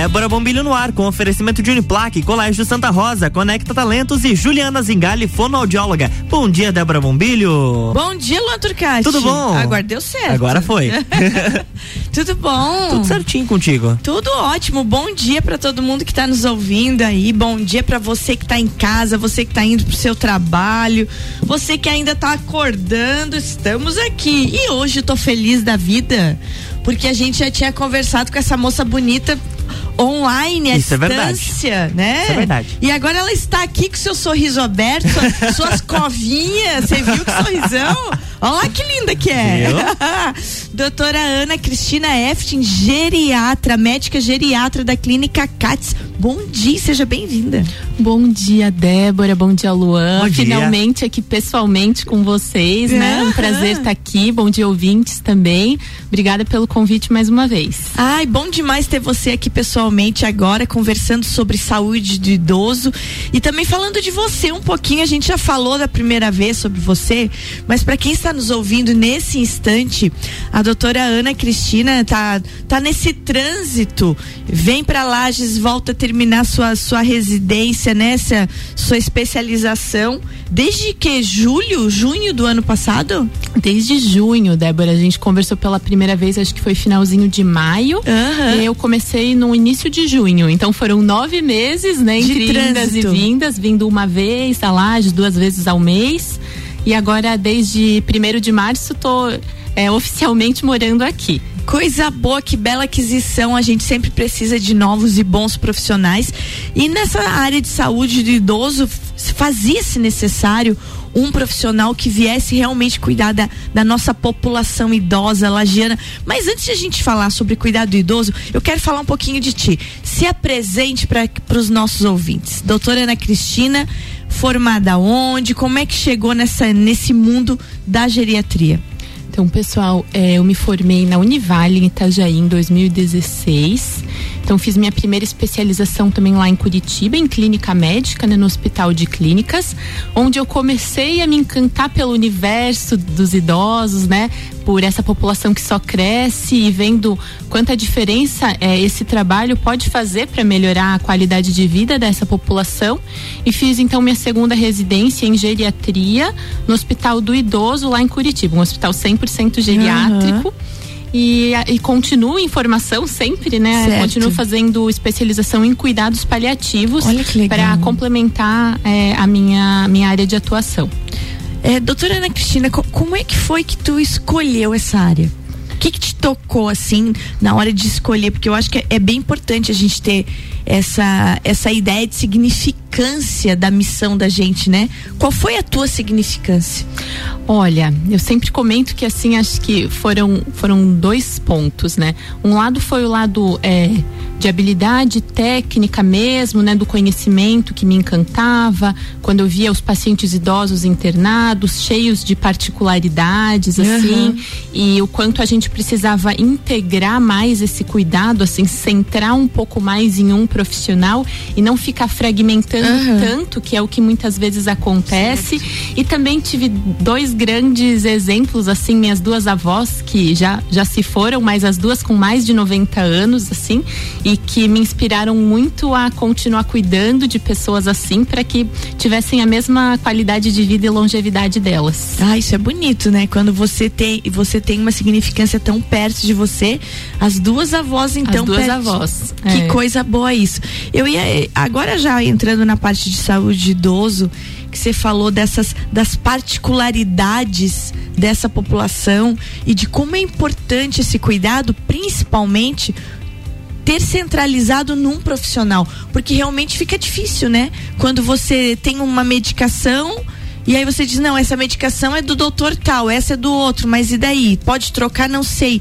Débora Bombilho no ar, com oferecimento de Uniplaque, Colégio Santa Rosa, Conecta Talentos e Juliana Zingali, fonoaudióloga. Bom dia, Débora Bombilho. Bom dia, Luan Turcati. Tudo bom? Agora deu certo. Agora foi. Tudo bom? Tudo certinho contigo. Tudo ótimo. Bom dia para todo mundo que tá nos ouvindo aí. Bom dia para você que tá em casa, você que tá indo pro seu trabalho, você que ainda tá acordando. Estamos aqui. E hoje eu tô feliz da vida porque a gente já tinha conversado com essa moça bonita online, à Isso é distância, verdade. né? Isso é verdade. E agora ela está aqui com seu sorriso aberto, suas, suas covinhas, você viu que sorrisão? Olha lá que linda que é. Doutora Ana Cristina Eftin, geriatra, médica geriatra da clínica CATS. Bom dia, seja bem-vinda. Bom dia, Débora. Bom dia, Luan. Bom dia. Finalmente aqui pessoalmente com vocês, né? Um prazer estar aqui. Bom dia, ouvintes também. Obrigada pelo convite mais uma vez. Ai, bom demais ter você aqui agora, conversando sobre saúde do idoso e também falando de você um pouquinho. A gente já falou da primeira vez sobre você, mas para quem está nos ouvindo nesse instante, a doutora Ana Cristina tá, tá nesse trânsito, vem para Lages, volta a terminar sua, sua residência, nessa sua especialização, desde que julho, junho do ano passado? Desde junho, Débora, a gente conversou pela primeira vez, acho que foi finalzinho de maio. E eu comecei no início de junho. Então foram nove meses, né? De Entre indas e trânsito. vindas, vindo uma vez a Lages, duas vezes ao mês. E agora, desde primeiro de março, tô é, oficialmente morando aqui. Coisa boa, que bela aquisição. A gente sempre precisa de novos e bons profissionais. E nessa área de saúde do idoso, fazia-se necessário um profissional que viesse realmente cuidar da, da nossa população idosa, lagiana. Mas antes de a gente falar sobre cuidar do idoso, eu quero falar um pouquinho de ti. Se apresente para os nossos ouvintes. Doutora Ana Cristina, formada onde? Como é que chegou nessa, nesse mundo da geriatria? Então, pessoal, é, eu me formei na Univale em Itajaí em 2016. Então, fiz minha primeira especialização também lá em Curitiba, em clínica médica, né, no Hospital de Clínicas, onde eu comecei a me encantar pelo universo dos idosos, né? Por essa população que só cresce e vendo quanta diferença é, esse trabalho pode fazer para melhorar a qualidade de vida dessa população. E fiz então minha segunda residência em geriatria no Hospital do Idoso, lá em Curitiba, um hospital 100% geriátrico. E, e continuo em formação sempre, né? Certo. Continuo fazendo especialização em cuidados paliativos para complementar é, a minha, minha área de atuação. É, doutora Ana Cristina, co- como é que foi que tu escolheu essa área? O que, que te tocou assim na hora de escolher? Porque eu acho que é, é bem importante a gente ter essa, essa ideia de significância da missão da gente, né? Qual foi a tua significância? Olha, eu sempre comento que assim, acho que foram, foram dois pontos, né? Um lado foi o lado é, de habilidade técnica mesmo, né? Do conhecimento que me encantava, quando eu via os pacientes idosos internados, cheios de particularidades, assim, e o quanto a gente precisava integrar mais esse cuidado, assim, centrar um pouco mais em um profissional e não ficar fragmentando Aham. tanto, que é o que muitas vezes acontece. E também tive dois grandes exemplos, assim, minhas duas avós, que já, já se foram, mas as duas com mais de 90 anos, assim, e que me inspiraram muito a continuar cuidando de pessoas assim, para que tivessem a mesma qualidade de vida e longevidade delas. Ah, isso é bonito, né? Quando você tem, você tem uma significância tão perto de você, as duas avós então As duas perto- avós. Que é. coisa boa isso. Eu ia agora já entrando na parte de saúde de idoso, que você falou dessas das particularidades dessa população e de como é importante esse cuidado, principalmente ter centralizado num profissional, porque realmente fica difícil, né? Quando você tem uma medicação e aí você diz, não, essa medicação é do doutor tal, essa é do outro, mas e daí? Pode trocar, não sei.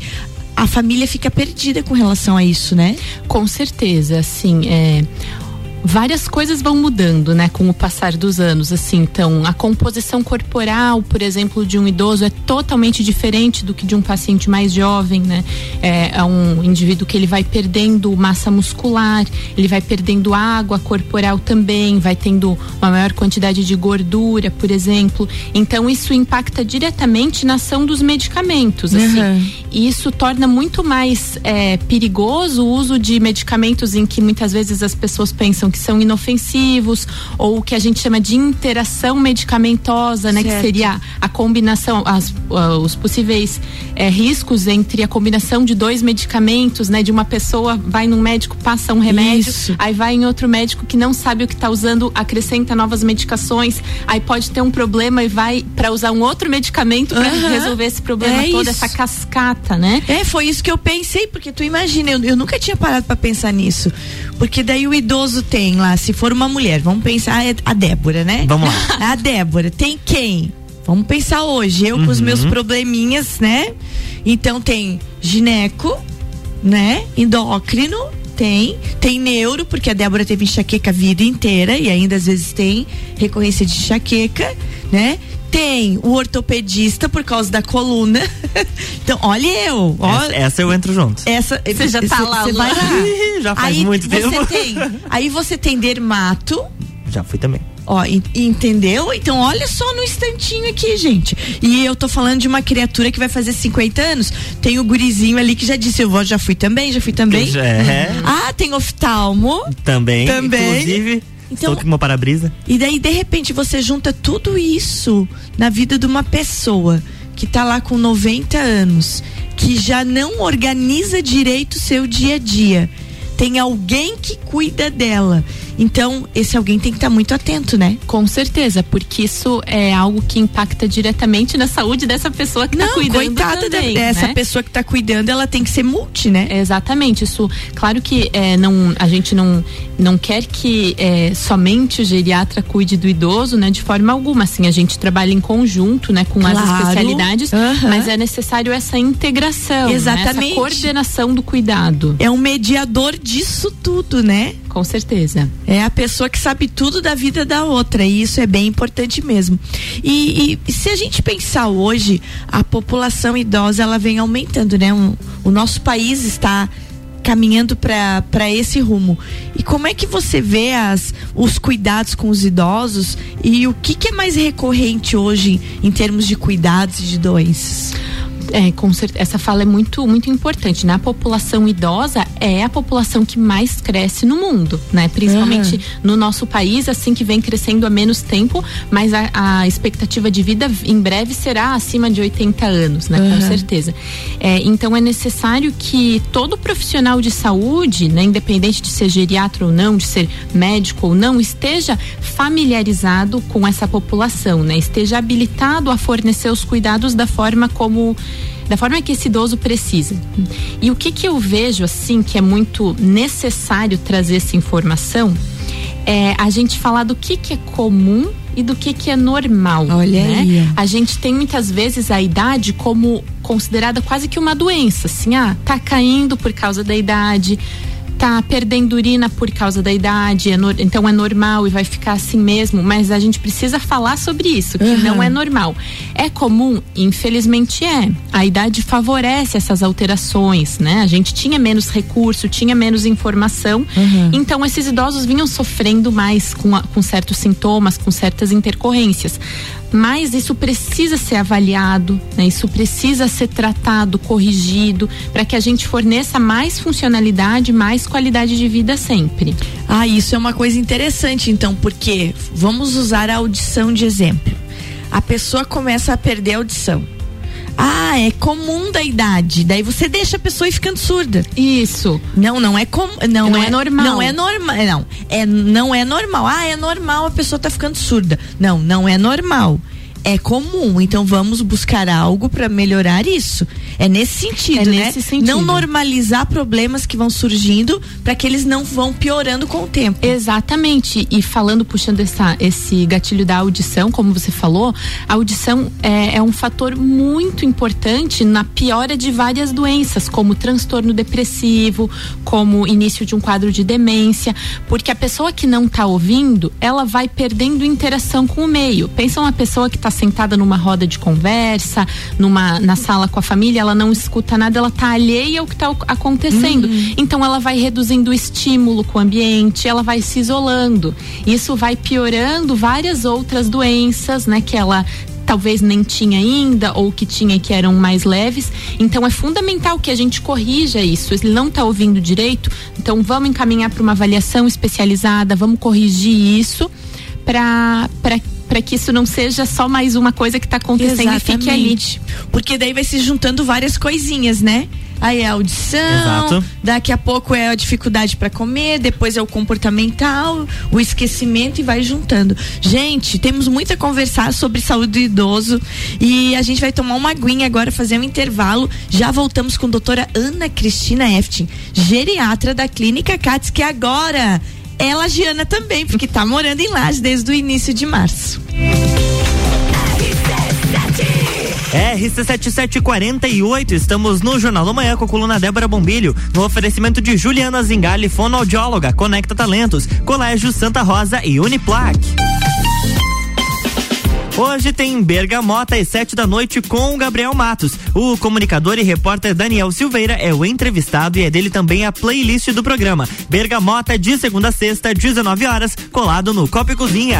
A família fica perdida com relação a isso, né? Com certeza, assim, é, várias coisas vão mudando, né, com o passar dos anos, assim, então a composição corporal, por exemplo, de um idoso é totalmente diferente do que de um paciente mais jovem, né, é, é um indivíduo que ele vai perdendo massa muscular, ele vai perdendo água corporal também, vai tendo uma maior quantidade de gordura, por exemplo, então isso impacta diretamente na ação dos medicamentos, assim, Uhum. E isso torna muito mais é, perigoso o uso de medicamentos em que muitas vezes as pessoas pensam que são inofensivos ou o que a gente chama de interação medicamentosa, né? Certo. Que seria a combinação, as, os possíveis é, riscos entre a combinação de dois medicamentos, né? De uma pessoa vai num médico, passa um remédio, Isso. aí vai em outro médico que não sabe o que está usando, acrescenta novas medicações, aí pode ter um problema e vai para usar um outro medicamento para uhum. resolver esse problema é todo, isso. essa cascata, né? É, foi isso que eu pensei, porque tu imagina, eu, eu nunca tinha parado para pensar nisso. Porque daí o idoso tem lá, se for uma mulher, vamos pensar é a Débora, né? Vamos lá. A Débora tem quem? Vamos pensar hoje, eu uhum. com os meus uhum. probleminhas, né? Então tem gineco, né? Endócrino, tem. Tem neuro, porque a Débora teve enxaqueca a vida inteira e ainda às vezes tem recorrência de enxaqueca, né? Tem o ortopedista por causa da coluna. então, olha eu. Olha, essa, essa, eu entro junto. Essa, você já tá lá, Você vai lá. já faz aí muito tempo. Tem, aí você tem dermato. Já fui também. Ó, entendeu? Então, olha só no instantinho aqui, gente. E eu tô falando de uma criatura que vai fazer 50 anos. Tem o gurizinho ali que já disse, eu vou, já fui também, já fui também. Já é. Ah, tem oftalmo. Também. Também. Inclusive. Então, Estou com uma para-brisa. E daí, de repente, você junta tudo isso na vida de uma pessoa que tá lá com 90 anos, que já não organiza direito o seu dia a dia. Tem alguém que cuida dela então, esse alguém tem que estar tá muito atento, né? Com certeza, porque isso é algo que impacta diretamente na saúde dessa pessoa que está cuidando. Coitada também, dessa né? pessoa que está cuidando, ela tem que ser multi, né? Exatamente. Isso, claro que é, não, a gente não, não quer que é, somente o geriatra cuide do idoso, né? De forma alguma. Assim, a gente trabalha em conjunto, né? Com claro. as especialidades, uhum. mas é necessário essa integração, Exatamente. Né? essa coordenação do cuidado. É um mediador disso tudo, né? Com certeza. É a pessoa que sabe tudo da vida da outra, e isso é bem importante mesmo. E, e se a gente pensar hoje, a população idosa ela vem aumentando, né? Um, o nosso país está caminhando para esse rumo. E como é que você vê as, os cuidados com os idosos e o que, que é mais recorrente hoje em termos de cuidados e de doenças? É, com certeza, essa fala é muito, muito importante. Na né? população idosa é a população que mais cresce no mundo, né? Principalmente uhum. no nosso país, assim que vem crescendo há menos tempo, mas a, a expectativa de vida em breve será acima de 80 anos, né? Uhum. Com certeza. É, então é necessário que todo profissional de saúde, né, independente de ser geriatra ou não, de ser médico ou não, esteja familiarizado com essa população, né? Esteja habilitado a fornecer os cuidados da forma como da forma que esse idoso precisa. E o que que eu vejo assim que é muito necessário trazer essa informação é a gente falar do que que é comum e do que que é normal. Olha né? aí. A gente tem muitas vezes a idade como considerada quase que uma doença, assim, ah, tá caindo por causa da idade, tá perdendo urina por causa da idade, é no, então é normal e vai ficar assim mesmo, mas a gente precisa falar sobre isso, que uhum. não é normal. É comum? Infelizmente é. A idade favorece essas alterações, né? A gente tinha menos recurso, tinha menos informação, uhum. então esses idosos vinham sofrendo mais com, a, com certos sintomas, com certas intercorrências mas isso precisa ser avaliado, né? isso precisa ser tratado, corrigido, para que a gente forneça mais funcionalidade, mais qualidade de vida sempre. Ah, isso é uma coisa interessante, então, porque vamos usar a audição de exemplo. A pessoa começa a perder a audição ah, é comum da idade. Daí você deixa a pessoa ir ficando surda. Isso. Não, não é comum. Não, não é, é, normal. Não é normal. Não. É, não é normal. Ah, é normal a pessoa tá ficando surda. Não, não é normal é comum. Então vamos buscar algo para melhorar isso. É nesse sentido, é né? Nesse sentido. Não normalizar problemas que vão surgindo para que eles não vão piorando com o tempo. Exatamente. E falando, puxando essa, esse gatilho da audição, como você falou, a audição é, é um fator muito importante na piora de várias doenças, como transtorno depressivo, como início de um quadro de demência, porque a pessoa que não está ouvindo, ela vai perdendo interação com o meio. Pensa uma pessoa que está sentada numa roda de conversa, numa na sala com a família, ela não escuta nada, ela tá alheia ao que está acontecendo. Uhum. Então ela vai reduzindo o estímulo com o ambiente, ela vai se isolando. Isso vai piorando várias outras doenças, né, que ela talvez nem tinha ainda ou que tinha que eram mais leves. Então é fundamental que a gente corrija isso. Ele não está ouvindo direito, então vamos encaminhar para uma avaliação especializada, vamos corrigir isso para para que isso não seja só mais uma coisa que está acontecendo Exatamente. e fique ali. Porque daí vai se juntando várias coisinhas, né? Aí é a audição, Exato. daqui a pouco é a dificuldade para comer, depois é o comportamental, o esquecimento e vai juntando. Gente, temos muito a conversar sobre saúde do idoso e a gente vai tomar uma aguinha agora, fazer um intervalo. Já voltamos com a doutora Ana Cristina Eftin, geriatra da Clínica CATS, que agora é lagiana também, porque está morando em Laje desde o início de março. RC7748, estamos no Jornal da Manhã com a coluna Débora Bombilho, no oferecimento de Juliana Zingali, fonoaudióloga, Conecta Talentos, Colégio Santa Rosa e Uniplac. Hoje tem Bergamota às sete da noite com o Gabriel Matos. O comunicador e repórter Daniel Silveira é o entrevistado e é dele também a playlist do programa. Bergamota de segunda a sexta, 19 horas, colado no Copa Cozinha.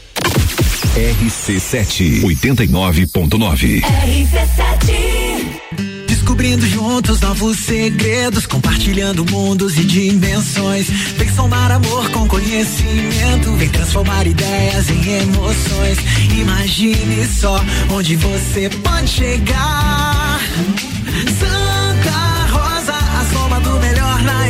RC7 89.9. RC7 Descobrindo juntos novos segredos, compartilhando mundos e dimensões. Vem somar amor com conhecimento, vem transformar ideias em emoções. Imagine só onde você pode chegar. Santa Rosa, a soma do melhor na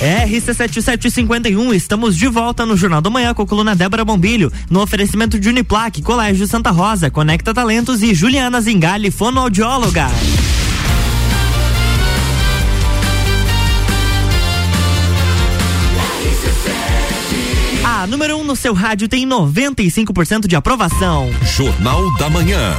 RC7751, estamos de volta no Jornal da Manhã com a coluna Débora Bombilho, no oferecimento de Uniplaque, Colégio Santa Rosa, Conecta Talentos e Juliana Zingali, fonoaudióloga. A número 1 um no seu rádio tem 95% de aprovação. Jornal da Manhã.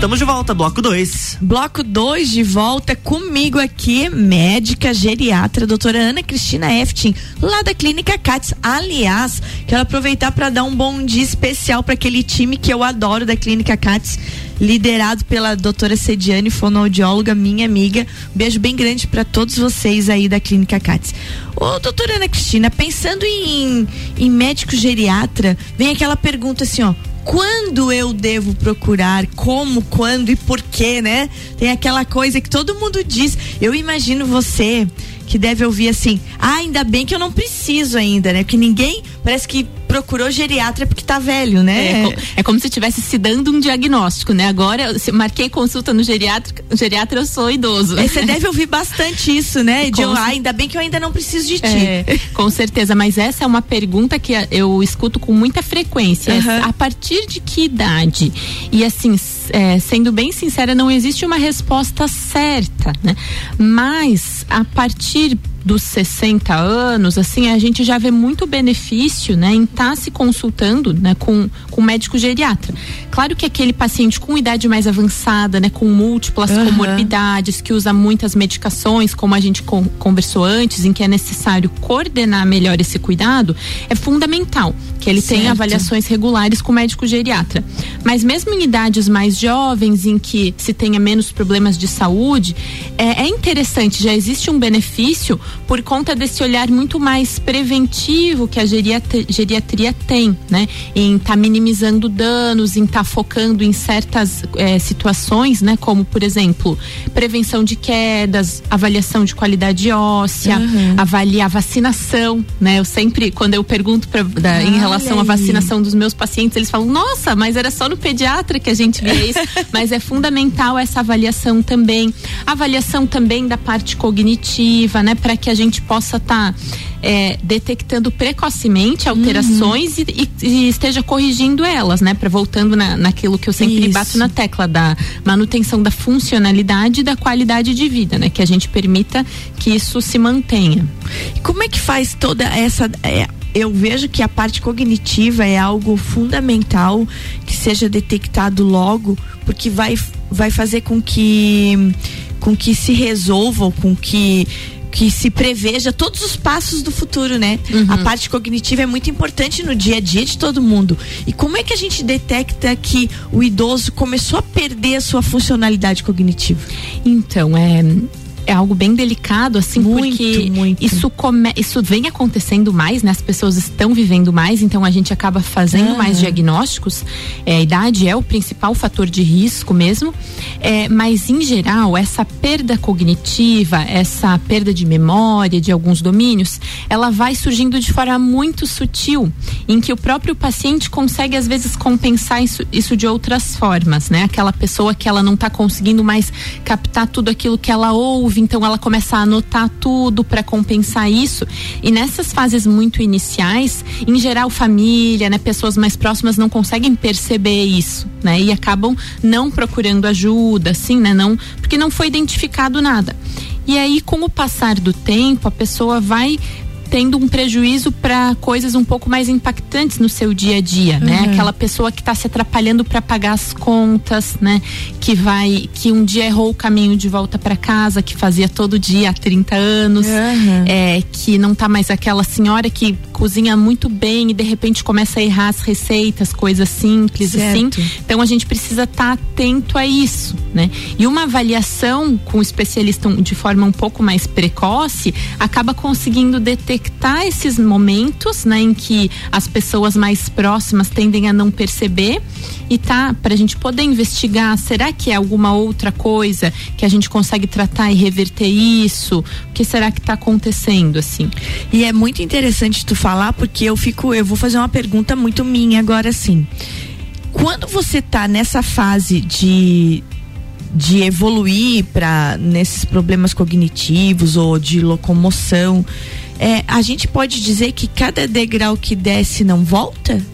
Estamos de volta, bloco 2. Bloco 2 de volta comigo aqui, médica geriatra, doutora Ana Cristina Eftin, lá da Clínica CATS. Aliás, quero aproveitar para dar um bom dia especial para aquele time que eu adoro da Clínica CATS, liderado pela doutora Sediane, fonoaudióloga, minha amiga. Um beijo bem grande para todos vocês aí da Clínica CATS. Ô, doutora Ana Cristina, pensando em, em médico geriatra, vem aquela pergunta assim, ó quando eu devo procurar, como, quando e por quê, né? Tem aquela coisa que todo mundo diz. Eu imagino você que deve ouvir assim: ah, ainda bem que eu não preciso ainda, né? Porque ninguém parece que procurou geriatra porque tá velho, né? É, é como se estivesse se dando um diagnóstico, né? Agora, se marquei consulta no geriatra, geriatra eu sou idoso. É, você deve ouvir bastante isso, né? De, ah, ainda bem que eu ainda não preciso de ti. É, com certeza, mas essa é uma pergunta que eu escuto com muita frequência. Uhum. A partir de que idade? E assim, é, sendo bem sincera, não existe uma resposta certa, né? Mas a partir dos 60 anos, assim, a gente já vê muito benefício, né, em estar tá se consultando, né, com, com médico geriatra. Claro que aquele paciente com idade mais avançada, né, com múltiplas uhum. comorbidades, que usa muitas medicações, como a gente con conversou antes, em que é necessário coordenar melhor esse cuidado, é fundamental que ele certo. tenha avaliações regulares com o médico geriatra. Mas mesmo em idades mais jovens, em que se tenha menos problemas de saúde, é, é interessante, já existe um benefício por conta desse olhar muito mais preventivo que a geriatria, geriatria tem, né? Em estar tá minimizando danos, em estar tá focando em certas é, situações, né? Como, por exemplo, prevenção de quedas, avaliação de qualidade óssea, uhum. avaliar vacinação, né? Eu sempre, quando eu pergunto pra, da, em relação à vacinação dos meus pacientes, eles falam, nossa, mas era só no pediatra que a gente vê isso. mas é fundamental essa avaliação também. Avaliação também da parte cognitiva, né? Para que a gente possa estar tá, é, detectando precocemente alterações uhum. e, e, esteja corrigindo elas, né? Para voltando na, naquilo que eu sempre isso. bato na tecla da manutenção da funcionalidade e da qualidade de vida, né? Que a gente permita que isso se mantenha. E como é que faz toda essa é, eu vejo que a parte cognitiva é algo fundamental que seja detectado logo, porque vai, vai fazer com que com que se resolva, com que que se preveja todos os passos do futuro, né? Uhum. A parte cognitiva é muito importante no dia a dia de todo mundo. E como é que a gente detecta que o idoso começou a perder a sua funcionalidade cognitiva? Então, é, é algo bem delicado, assim, muito, porque muito. Isso, come, isso vem acontecendo mais, né? As pessoas estão vivendo mais, então a gente acaba fazendo mais diagnósticos. É, a idade é o principal fator de risco mesmo. É, mas, em geral, essa perda cognitiva, essa perda de memória de alguns domínios, ela vai surgindo de forma muito sutil, em que o próprio paciente consegue, às vezes, compensar isso, isso de outras formas, né? Aquela pessoa que ela não está conseguindo mais captar tudo aquilo que ela ouve então ela começa a anotar tudo para compensar isso. E nessas fases muito iniciais, em geral, família, né, pessoas mais próximas não conseguem perceber isso, né? E acabam não procurando ajuda, assim, né? Não, porque não foi identificado nada. E aí, com o passar do tempo, a pessoa vai tendo um prejuízo para coisas um pouco mais impactantes no seu dia a dia, né? uhum. né? Aquela pessoa que está se atrapalhando para pagar as contas, né? Que vai, que um dia errou o caminho de volta para casa, que fazia todo dia há 30 anos, uhum. é, que não tá mais aquela senhora que cozinha muito bem e de repente começa a errar as receitas, coisas simples assim. certo. assim. Então a gente precisa estar tá atento a isso, né? E uma avaliação com o especialista de forma um pouco mais precoce acaba conseguindo detectar detectar esses momentos, né, em que as pessoas mais próximas tendem a não perceber e tá para a gente poder investigar, será que é alguma outra coisa que a gente consegue tratar e reverter isso? O que será que está acontecendo assim? E é muito interessante tu falar porque eu fico, eu vou fazer uma pergunta muito minha agora sim. Quando você tá nessa fase de de evoluir para nesses problemas cognitivos ou de locomoção, é, a gente pode dizer que cada degrau que desce não volta?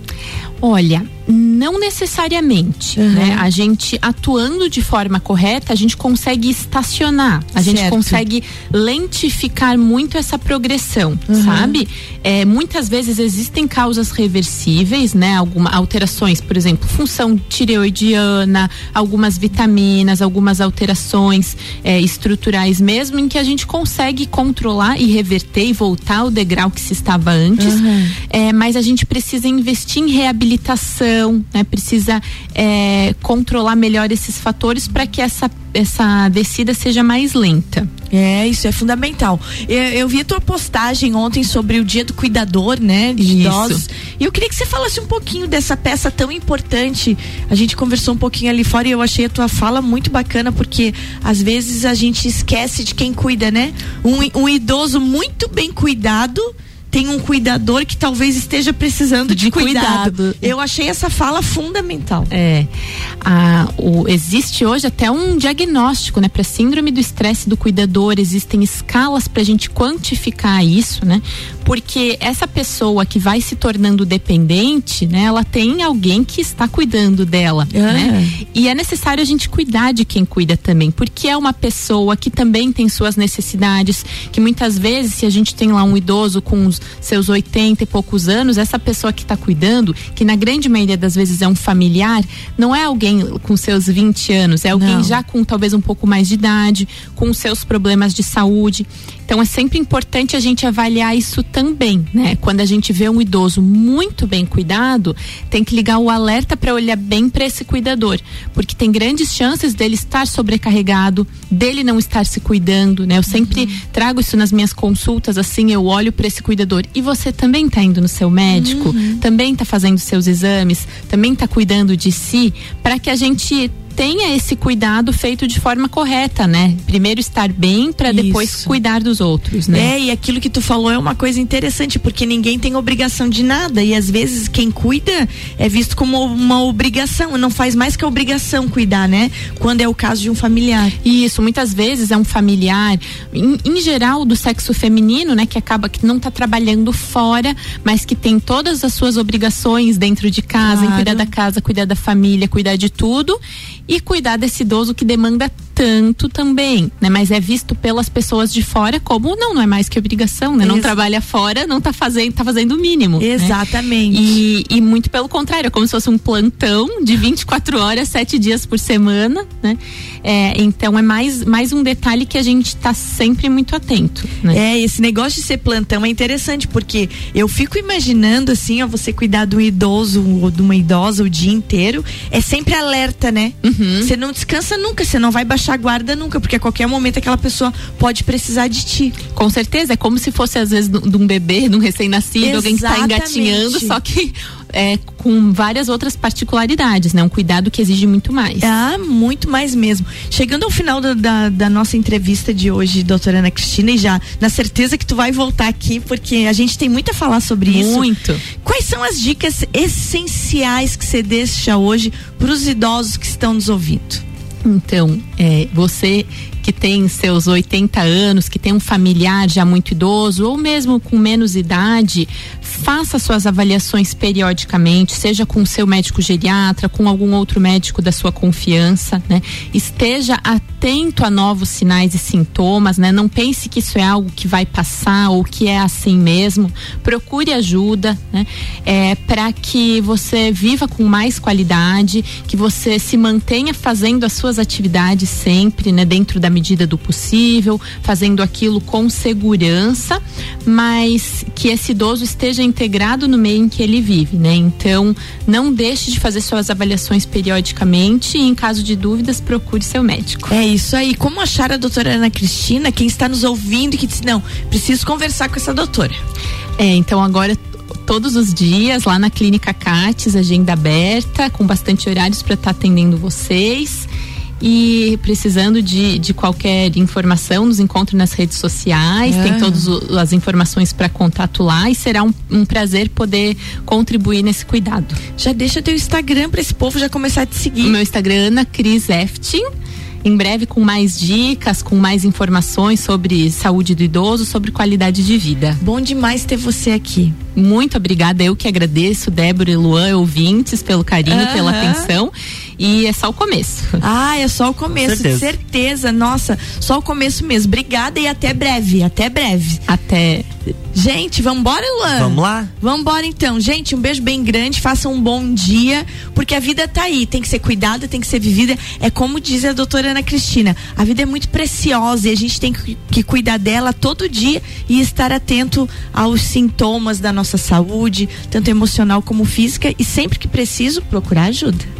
Olha, não necessariamente, uhum. né? A gente atuando de forma correta, a gente consegue estacionar, a certo. gente consegue lentificar muito essa progressão, uhum. sabe? É, muitas vezes existem causas reversíveis, né? Algumas alterações, por exemplo, função tireoidiana, algumas vitaminas, algumas alterações é, estruturais mesmo, em que a gente consegue controlar e reverter e voltar ao degrau que se estava antes, uhum. é, mas a gente precisa investir em reabilitação reabilitação, né? Precisa é, controlar melhor esses fatores para que essa essa descida seja mais lenta. É, isso é fundamental. Eu, eu, vi a tua postagem ontem sobre o dia do cuidador, né? De isso. idosos. E eu queria que você falasse um pouquinho dessa peça tão importante. A gente conversou um pouquinho ali fora e eu achei a tua fala muito bacana, porque às vezes a gente esquece de quem cuida, né? Um, um idoso muito bem cuidado tem um cuidador que talvez esteja precisando de, de cuidado. cuidado. Eu achei essa fala fundamental. É. o, existe hoje até um diagnóstico, né, para síndrome do estresse do cuidador. Existem escalas para a gente quantificar isso, né? Porque essa pessoa que vai se tornando dependente, né, ela tem alguém que está cuidando dela, ah. né? E é necessário a gente cuidar de quem cuida também, porque é uma pessoa que também tem suas necessidades, que muitas vezes se a gente tem lá um idoso com uns seus 80 e poucos anos, essa pessoa que está cuidando, que na grande maioria das vezes é um familiar, não é alguém com seus 20 anos, é alguém não. já com talvez um pouco mais de idade, com seus problemas de saúde. Então é sempre importante a gente avaliar isso também, né? Quando a gente vê um idoso muito bem cuidado, tem que ligar o alerta para olhar bem para esse cuidador, porque tem grandes chances dele estar sobrecarregado, dele não estar se cuidando, né? Eu sempre uhum. trago isso nas minhas consultas, assim, eu olho para esse cuidador e você também está indo no seu médico, uhum. também está fazendo seus exames, também está cuidando de si, para que a gente tenha esse cuidado feito de forma correta, né? Primeiro estar bem para depois cuidar dos outros, né? É, e aquilo que tu falou é uma coisa interessante, porque ninguém tem obrigação de nada e às vezes quem cuida é visto como uma obrigação, não faz mais que a obrigação cuidar, né? Quando é o caso de um familiar. Isso, muitas vezes é um familiar, em, em geral do sexo feminino, né, que acaba que não está trabalhando fora, mas que tem todas as suas obrigações dentro de casa, claro. em cuidar da casa, cuidar da família, cuidar de tudo e cuidar desse idoso que demanda tanto também, né? Mas é visto pelas pessoas de fora como não, não é mais que obrigação, né? Não trabalha fora, não tá fazendo, tá fazendo o mínimo. Né? Exatamente. Né? E, e muito pelo contrário, é como se fosse um plantão de 24 horas, sete dias por semana, né? É, então é mais, mais um detalhe que a gente está sempre muito atento. Né? É, esse negócio de ser plantão é interessante, porque eu fico imaginando assim, ó, você cuidar de um idoso ou de uma idosa o dia inteiro, é sempre alerta, né? Uhum. Você não descansa nunca, você não vai baixar baixar guarda nunca, porque a qualquer momento aquela pessoa pode precisar de ti. Com certeza, é como se fosse às vezes de um bebê, de um recém-nascido, alguém que está engatinhando, só que é, com várias outras particularidades, né? Um cuidado que exige muito mais. Ah, muito mais mesmo. Chegando ao final da, da, da, nossa entrevista de hoje, doutora Ana Cristina, e já na certeza que tu vai voltar aqui, porque a gente tem muito a falar sobre muito. isso. Muito. Quais são as dicas essenciais que você deixa hoje para os idosos que estão nos ouvindo? Então, é, você que tem seus 80 anos, que tem um familiar já muito idoso ou mesmo com menos idade, faça suas avaliações periodicamente, seja com o seu médico geriatra, com algum outro médico da sua confiança, né? Esteja atento a novos sinais e sintomas, né? Não pense que isso é algo que vai passar ou que é assim mesmo. Procure ajuda, né? É, para que você viva com mais qualidade, que você se mantenha fazendo as suas atividades sempre, né? Dentro da medida do possível, fazendo aquilo com segurança, mas que esse idoso esteja integrado no meio em que ele vive, né? Então, não deixe de fazer suas avaliações periodicamente e em caso de dúvidas, procure seu médico. É isso aí. Como achar a doutora Ana Cristina, quem está nos ouvindo e que disse, não, preciso conversar com essa doutora. É, então agora todos os dias lá na Clínica Cates, agenda aberta, com bastante horários para estar tá atendendo vocês. E precisando de, de qualquer informação, nos encontre nas redes sociais, tem todas as informações para contato lá e será um, um, prazer poder contribuir nesse cuidado. Já deixa teu Instagram para esse povo já começar a te seguir. O meu Instagram é Ana Cris Eftin em breve com mais dicas, com mais informações sobre saúde do idoso, sobre qualidade de vida. Bom demais ter você aqui. Muito obrigada, eu que agradeço, Débora e Luan, ouvintes, pelo carinho, uhum. pela atenção. E é só o começo. Ah, é só o começo, certeza. certeza. Nossa, só o começo mesmo. Obrigada e até breve. Até breve. Até. Gente, vambora, Luan? Vamos lá? Vambora então. Gente, um beijo bem grande, façam um bom dia, porque a vida tá aí, tem que ser cuidada, tem que ser vivida. É como diz a doutora Ana Cristina, a vida é muito preciosa e a gente tem que, que cuidar dela todo dia e estar atento aos sintomas da nossa saúde, tanto emocional como física, e sempre que preciso, procurar ajuda.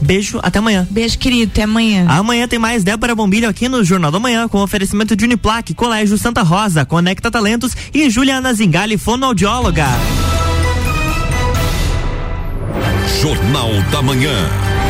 Beijo, até amanhã. Beijo, querido, até amanhã. Amanhã tem mais Débora Bombilho aqui no Jornal da Manhã, com oferecimento de Uniplaque, Colégio Santa Rosa, Conecta Talentos e Juliana Zingali, fonoaudióloga. Jornal da Manhã.